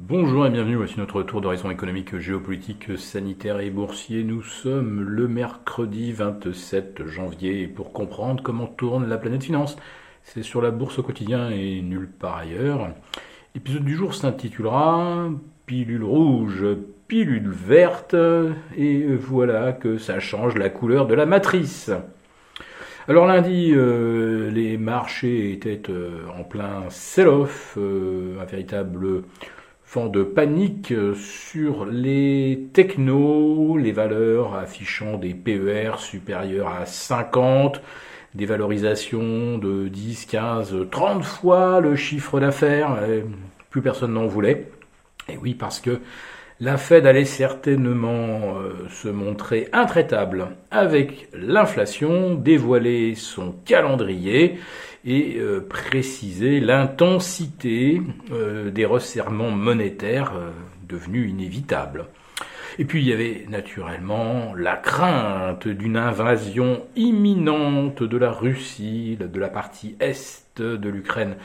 Bonjour et bienvenue, voici notre tour d'horizon économique, géopolitique, sanitaire et boursier. Nous sommes le mercredi 27 janvier pour comprendre comment tourne la planète finance, c'est sur la bourse au quotidien et nulle part ailleurs. L'épisode du jour s'intitulera Pilule rouge, pilule verte et voilà que ça change la couleur de la matrice. Alors lundi, euh, les marchés étaient euh, en plein sell-off, euh, un véritable vent de panique sur les technos, les valeurs affichant des PER supérieurs à 50, des valorisations de 10, 15, 30 fois le chiffre d'affaires. Plus personne n'en voulait. Et oui, parce que la Fed allait certainement euh, se montrer intraitable avec l'inflation, dévoiler son calendrier et euh, préciser l'intensité euh, des resserrements monétaires devenus inévitables. Et puis il y avait naturellement la crainte d'une invasion imminente de la Russie, de la partie est de l'Ukraine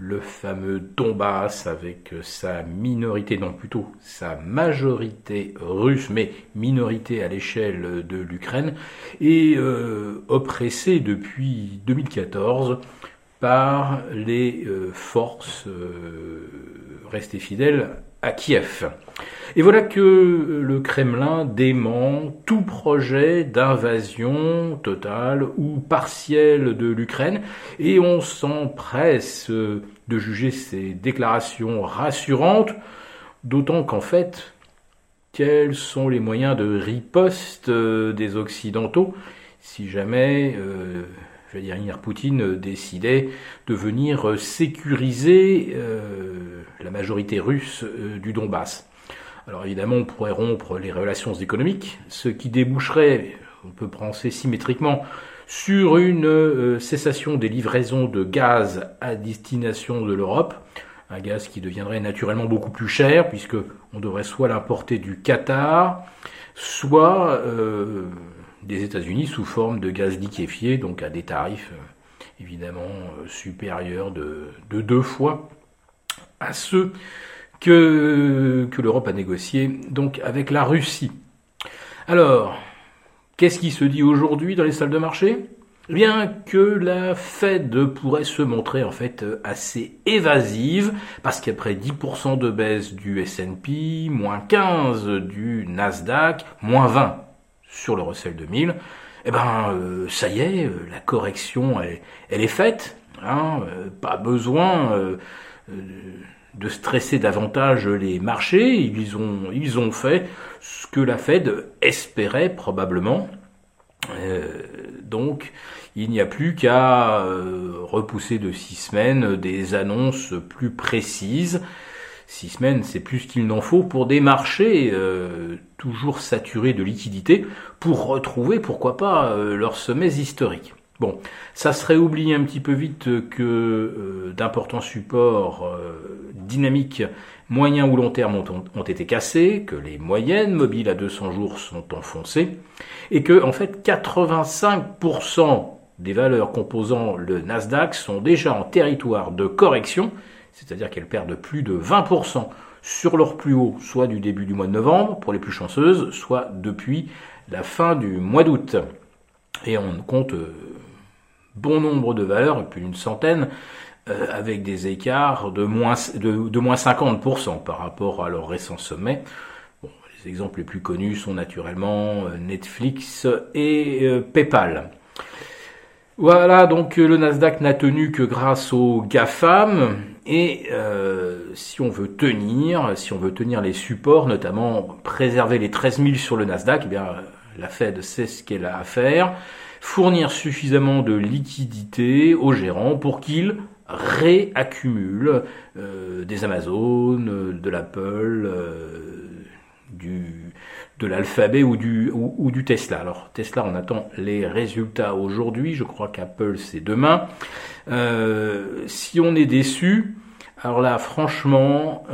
le fameux Donbass avec sa minorité, non plutôt sa majorité russe, mais minorité à l'échelle de l'Ukraine, et euh, oppressé depuis 2014 par les euh, forces euh, restées fidèles à Kiev. Et voilà que le Kremlin dément tout projet d'invasion totale ou partielle de l'Ukraine et on s'empresse de juger ces déclarations rassurantes, d'autant qu'en fait, quels sont les moyens de riposte des Occidentaux si jamais euh, Vladimir Poutine décidait de venir sécuriser euh, majorité russe euh, du Donbass. Alors évidemment, on pourrait rompre les relations économiques, ce qui déboucherait, on peut penser symétriquement, sur une euh, cessation des livraisons de gaz à destination de l'Europe, un gaz qui deviendrait naturellement beaucoup plus cher, puisque on devrait soit l'importer du Qatar, soit des États-Unis sous forme de gaz liquéfié, donc à des tarifs euh, évidemment euh, supérieurs de, deux fois à ceux que, l'Europe a négociés donc avec la Russie. Alors, qu'est-ce qui se dit aujourd'hui dans les salles de marché? Eh bien que la Fed pourrait se montrer en fait assez évasive parce qu'après 10% de baisse du S&P, moins 15% du Nasdaq, moins 20% sur le Russell 2000, eh ben euh, ça y est, euh, la correction elle, elle est faite, hein, euh, pas besoin de stresser davantage les marchés, ils ont, ils ont fait ce que la Fed espérait probablement. donc il n'y a plus qu'à repousser de six semaines des annonces plus précises Six semaines, c'est plus qu'il n'en faut pour des marchés euh, toujours saturés de liquidités pour retrouver, pourquoi pas, euh, leurs sommets historiques. Bon, ça serait oublié un petit peu vite que euh, d'importants supports dynamiques moyen ou long terme ont, ont, été cassés, que les moyennes mobiles à 200 jours sont enfoncées, et que en fait 85% des valeurs composant le Nasdaq sont déjà en territoire de correction, c'est-à-dire qu'elles perdent plus de 20% sur leur plus haut, soit du début du mois de novembre pour les plus chanceuses, soit depuis la fin du mois d'août. Et on compte euh, bon nombre de valeurs, plus d'une centaine, euh, avec des écarts de moins, de, moins 50% par rapport à leur récent sommet. les exemples les plus connus sont naturellement euh, Netflix et PayPal. Voilà, donc le Nasdaq n'a tenu que grâce aux GAFAM. Et euh, si on veut tenir, si on veut tenir les supports, notamment préserver les 13 000 sur le Nasdaq, eh bien la Fed sait ce qu'elle a à faire. Fournir suffisamment de liquidités aux gérants pour qu'ils réaccumulent euh, des Amazon, de l'Apple, euh, de l'alphabet ou du, Tesla. Alors Tesla, on attend les résultats aujourd'hui, je crois qu'Apple c'est demain. Euh, si on est déçu, alors là franchement,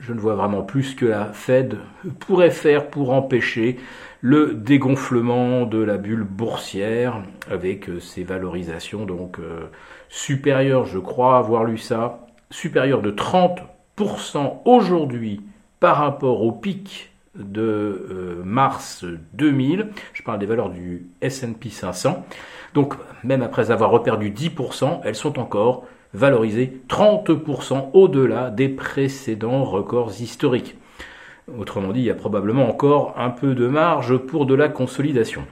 je ne vois vraiment plus ce que la Fed pourrait faire pour empêcher le dégonflement de la bulle boursière avec ses valorisations donc euh, supérieures, je crois avoir lu ça, supérieures de 30% aujourd'hui par rapport au pic de euh, mars 2000. Je parle des valeurs du S&P 500. Donc même après avoir reperdu 10%, elles sont encore valorisées 30% au-delà des précédents records historiques. Autrement dit, il y a probablement encore un peu de marge pour de la consolidation.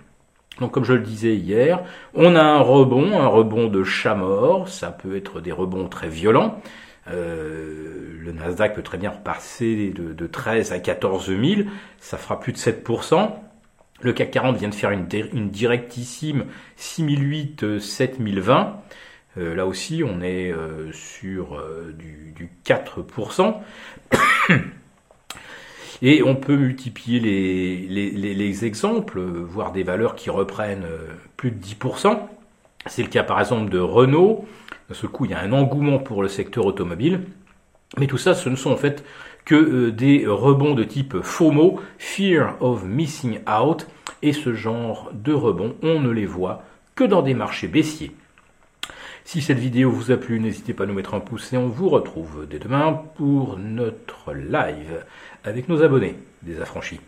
Donc comme je le disais hier, on a un rebond, un rebond de chat mort, ça peut être des rebonds très violents. Euh, le Nasdaq peut très bien repasser de, de 13 à 14 000, ça fera plus de 7%. Le CAC 40 vient de faire une, une directissime 6008 7020. Euh, là aussi, on est euh, sur euh, du, du 4%. Et on peut multiplier les, les, exemples, voir des valeurs qui reprennent plus de 10%. C'est le cas par exemple de Renault. De ce coup, il y a un engouement pour le secteur automobile. Mais tout ça, ce ne sont en fait que des rebonds de type FOMO, Fear of Missing Out. Et ce genre de rebonds, on ne les voit que dans des marchés baissiers. Si cette vidéo vous a plu, n'hésitez pas à nous mettre un pouce et on vous retrouve dès demain pour notre live avec nos abonnés des affranchis.